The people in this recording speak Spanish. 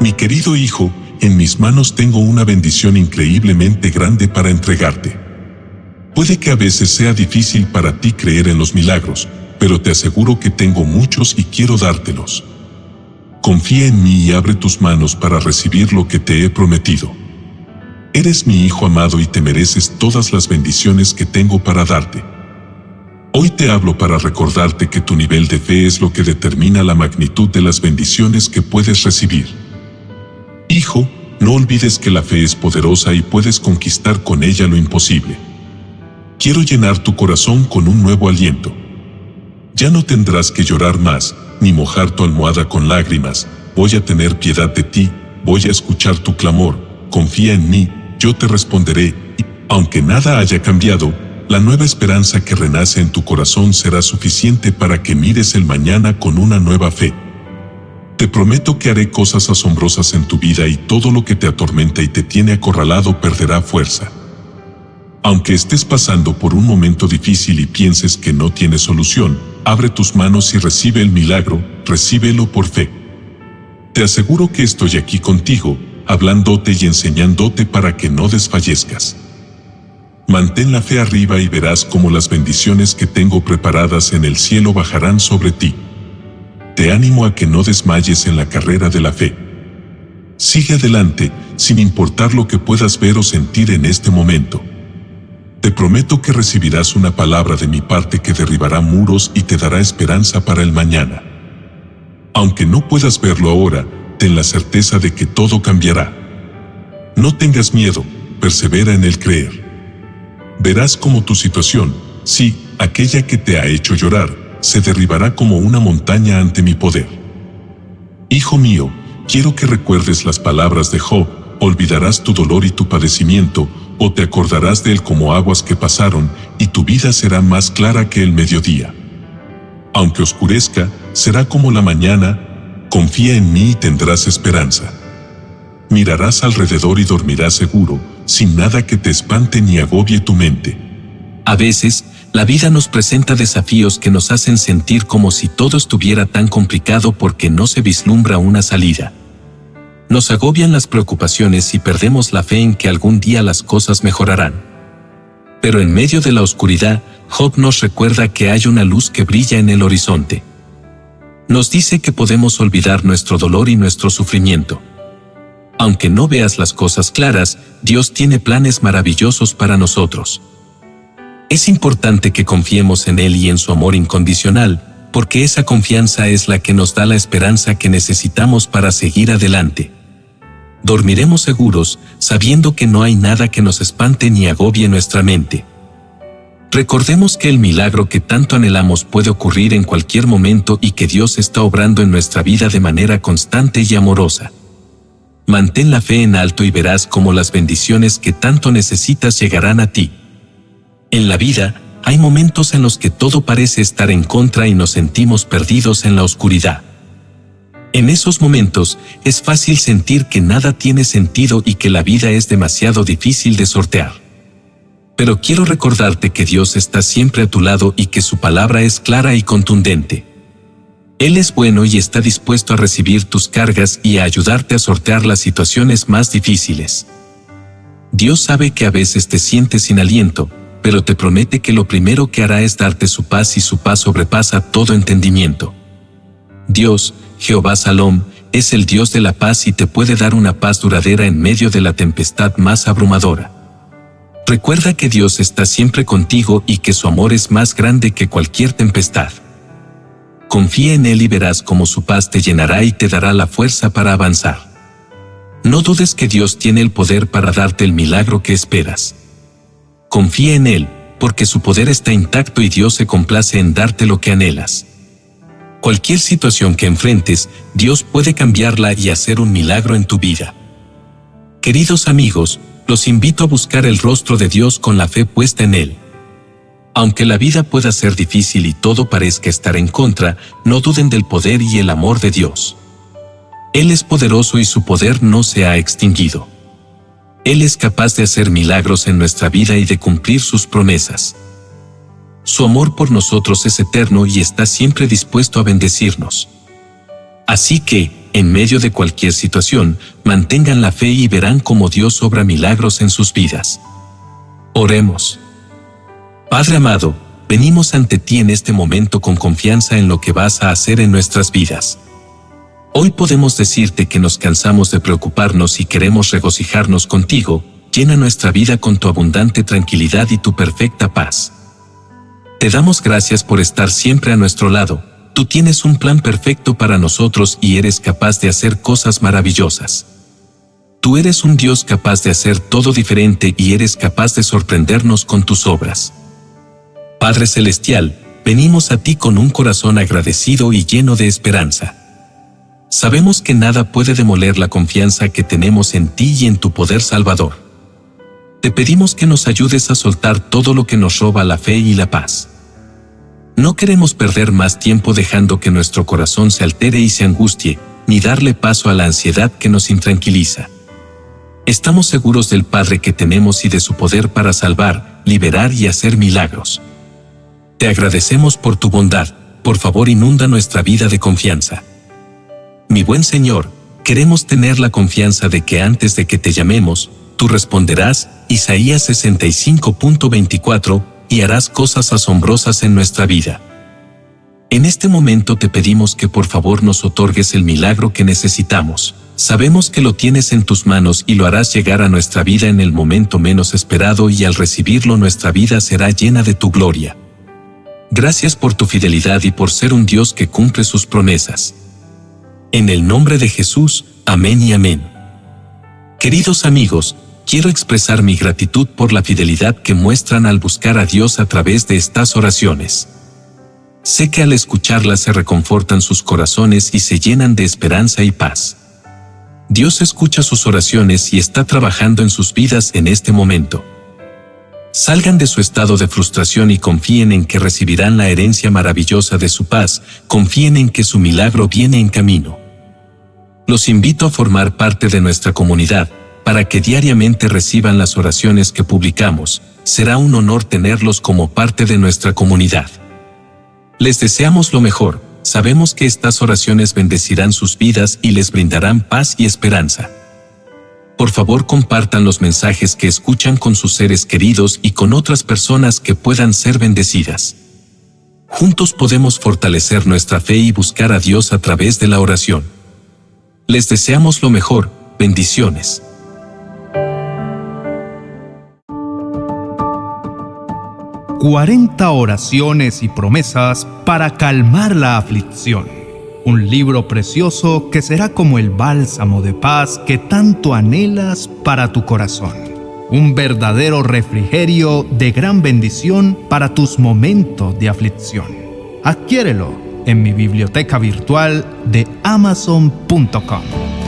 Mi querido hijo, en mis manos tengo una bendición increíblemente grande para entregarte. Puede que a veces sea difícil para ti creer en los milagros, pero te aseguro que tengo muchos y quiero dártelos. Confía en mí y abre tus manos para recibir lo que te he prometido. Eres mi hijo amado y te mereces todas las bendiciones que tengo para darte. Hoy te hablo para recordarte que tu nivel de fe es lo que determina la magnitud de las bendiciones que puedes recibir. Hijo, no olvides que la fe es poderosa y puedes conquistar con ella lo imposible. Quiero llenar tu corazón con un nuevo aliento. Ya no tendrás que llorar más, ni mojar tu almohada con lágrimas, voy a tener piedad de ti, voy a escuchar tu clamor, confía en mí, yo te responderé, y, aunque nada haya cambiado, la nueva esperanza que renace en tu corazón será suficiente para que mires el mañana con una nueva fe. Te prometo que haré cosas asombrosas en tu vida y todo lo que te atormenta y te tiene acorralado perderá fuerza. Aunque estés pasando por un momento difícil y pienses que no tiene solución, abre tus manos y recibe el milagro, recíbelo por fe. Te aseguro que estoy aquí contigo, hablándote y enseñándote para que no desfallezcas. Mantén la fe arriba y verás cómo las bendiciones que tengo preparadas en el cielo bajarán sobre ti. Te animo a que no desmayes en la carrera de la fe. Sigue adelante, sin importar lo que puedas ver o sentir en este momento. Te prometo que recibirás una palabra de mi parte que derribará muros y te dará esperanza para el mañana. Aunque no puedas verlo ahora, ten la certeza de que todo cambiará. No tengas miedo, persevera en el creer. Verás cómo tu situación, sí, aquella que te ha hecho llorar, se derribará como una montaña ante mi poder. Hijo mío, quiero que recuerdes las palabras de Job, olvidarás tu dolor y tu padecimiento, o te acordarás de él como aguas que pasaron, y tu vida será más clara que el mediodía. Aunque oscurezca, será como la mañana, Confía en mí y tendrás esperanza. Mirarás alrededor y dormirás seguro, sin nada que te espante ni agobie tu mente. A veces, la vida nos presenta desafíos que nos hacen sentir como si todo estuviera tan complicado porque no se vislumbra una salida. Nos agobian las preocupaciones y perdemos la fe en que algún día las cosas mejorarán. Pero en medio de la oscuridad, Job nos recuerda que hay una luz que brilla en el horizonte nos dice que podemos olvidar nuestro dolor y nuestro sufrimiento. Aunque no veas las cosas claras, Dios tiene planes maravillosos para nosotros. Es importante que confiemos en Él y en su amor incondicional, porque esa confianza es la que nos da la esperanza que necesitamos para seguir adelante. Dormiremos seguros, sabiendo que no hay nada que nos espante ni agobie nuestra mente. Recordemos que el milagro que tanto anhelamos puede ocurrir en cualquier momento y que Dios está obrando en nuestra vida de manera constante y amorosa. Mantén la fe en alto y verás cómo las bendiciones que tanto necesitas llegarán a ti. En la vida, hay momentos en los que todo parece estar en contra y nos sentimos perdidos en la oscuridad. En esos momentos, es fácil sentir que nada tiene sentido y que la vida es demasiado difícil de sortear pero quiero recordarte que Dios está siempre a tu lado y que su palabra es clara y contundente. Él es bueno y está dispuesto a recibir tus cargas y a ayudarte a sortear las situaciones más difíciles. Dios sabe que a veces te sientes sin aliento, pero te promete que lo primero que hará es darte su paz y su paz sobrepasa todo entendimiento. Dios, Jehová Salom, es el Dios de la paz y te puede dar una paz duradera en medio de la tempestad más abrumadora. Recuerda que Dios está siempre contigo y que su amor es más grande que cualquier tempestad. Confía en Él y verás cómo su paz te llenará y te dará la fuerza para avanzar. No dudes que Dios tiene el poder para darte el milagro que esperas. Confía en Él, porque su poder está intacto y Dios se complace en darte lo que anhelas. Cualquier situación que enfrentes, Dios puede cambiarla y hacer un milagro en tu vida. Queridos amigos, los invito a buscar el rostro de Dios con la fe puesta en Él. Aunque la vida pueda ser difícil y todo parezca estar en contra, no duden del poder y el amor de Dios. Él es poderoso y su poder no se ha extinguido. Él es capaz de hacer milagros en nuestra vida y de cumplir sus promesas. Su amor por nosotros es eterno y está siempre dispuesto a bendecirnos. Así que, en medio de cualquier situación, mantengan la fe y verán cómo Dios obra milagros en sus vidas. Oremos. Padre amado, venimos ante ti en este momento con confianza en lo que vas a hacer en nuestras vidas. Hoy podemos decirte que nos cansamos de preocuparnos y queremos regocijarnos contigo, llena nuestra vida con tu abundante tranquilidad y tu perfecta paz. Te damos gracias por estar siempre a nuestro lado, tú tienes un plan perfecto para nosotros y eres capaz de hacer cosas maravillosas. Tú eres un Dios capaz de hacer todo diferente y eres capaz de sorprendernos con tus obras. Padre Celestial, venimos a ti con un corazón agradecido y lleno de esperanza. Sabemos que nada puede demoler la confianza que tenemos en ti y en tu poder salvador. Te pedimos que nos ayudes a soltar todo lo que nos roba la fe y la paz. No queremos perder más tiempo dejando que nuestro corazón se altere y se angustie, ni darle paso a la ansiedad que nos intranquiliza. Estamos seguros del Padre que tenemos y de su poder para salvar, liberar y hacer milagros. Te agradecemos por tu bondad, por favor inunda nuestra vida de confianza. Mi buen Señor, queremos tener la confianza de que antes de que te llamemos, tú responderás, Isaías 65.24, y harás cosas asombrosas en nuestra vida. En este momento te pedimos que por favor nos otorgues el milagro que necesitamos. Sabemos que lo tienes en tus manos y lo harás llegar a nuestra vida en el momento menos esperado y al recibirlo nuestra vida será llena de tu gloria. Gracias por tu fidelidad y por ser un Dios que cumple sus promesas. En el nombre de Jesús, amén y amén. Queridos amigos, quiero expresar mi gratitud por la fidelidad que muestran al buscar a Dios a través de estas oraciones. Sé que al escucharlas se reconfortan sus corazones y se llenan de esperanza y paz. Dios escucha sus oraciones y está trabajando en sus vidas en este momento. Salgan de su estado de frustración y confíen en que recibirán la herencia maravillosa de su paz, confíen en que su milagro viene en camino. Los invito a formar parte de nuestra comunidad, para que diariamente reciban las oraciones que publicamos, será un honor tenerlos como parte de nuestra comunidad. Les deseamos lo mejor, sabemos que estas oraciones bendecirán sus vidas y les brindarán paz y esperanza. Por favor compartan los mensajes que escuchan con sus seres queridos y con otras personas que puedan ser bendecidas. Juntos podemos fortalecer nuestra fe y buscar a Dios a través de la oración. Les deseamos lo mejor, bendiciones. 40 oraciones y promesas para calmar la aflicción. Un libro precioso que será como el bálsamo de paz que tanto anhelas para tu corazón. Un verdadero refrigerio de gran bendición para tus momentos de aflicción. Adquiérelo en mi biblioteca virtual de amazon.com.